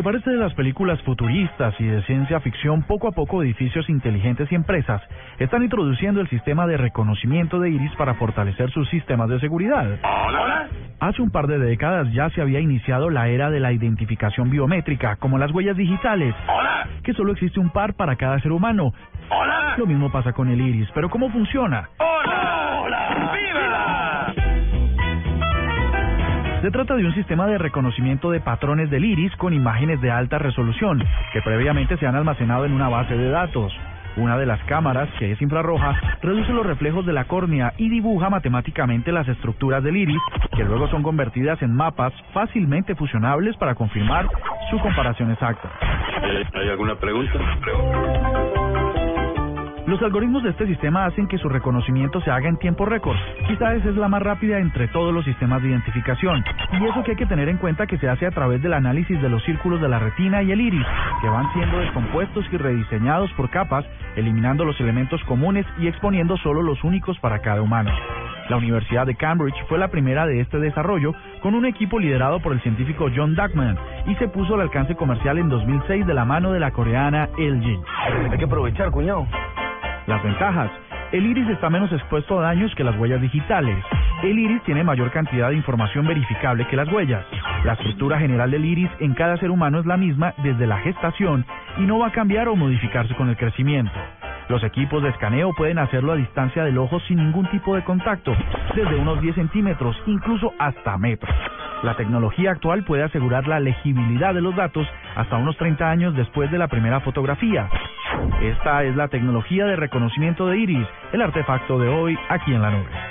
Aunque parece de las películas futuristas y de ciencia ficción, poco a poco edificios inteligentes y empresas están introduciendo el sistema de reconocimiento de iris para fortalecer sus sistemas de seguridad. Hola. Hace un par de décadas ya se había iniciado la era de la identificación biométrica, como las huellas digitales, Hola. que solo existe un par para cada ser humano. Hola. Lo mismo pasa con el iris, pero ¿cómo funciona? Hola. Se trata de un sistema de reconocimiento de patrones del iris con imágenes de alta resolución, que previamente se han almacenado en una base de datos. Una de las cámaras, que es infrarroja, reduce los reflejos de la córnea y dibuja matemáticamente las estructuras del iris, que luego son convertidas en mapas fácilmente fusionables para confirmar su comparación exacta. Eh, ¿Hay alguna pregunta? Los algoritmos de este sistema hacen que su reconocimiento se haga en tiempo récord. Quizás es la más rápida entre todos los sistemas de identificación. Y eso que hay que tener en cuenta que se hace a través del análisis de los círculos de la retina y el iris, que van siendo descompuestos y rediseñados por capas, eliminando los elementos comunes y exponiendo solo los únicos para cada humano. La Universidad de Cambridge fue la primera de este desarrollo con un equipo liderado por el científico John Duckman y se puso al alcance comercial en 2006 de la mano de la coreana LG. Hay que aprovechar, cuñado. Las ventajas. El iris está menos expuesto a daños que las huellas digitales. El iris tiene mayor cantidad de información verificable que las huellas. La estructura general del iris en cada ser humano es la misma desde la gestación y no va a cambiar o modificarse con el crecimiento. Los equipos de escaneo pueden hacerlo a distancia del ojo sin ningún tipo de contacto, desde unos 10 centímetros, incluso hasta metros. La tecnología actual puede asegurar la legibilidad de los datos hasta unos 30 años después de la primera fotografía. Esta es la tecnología de reconocimiento de iris, el artefacto de hoy aquí en la nube.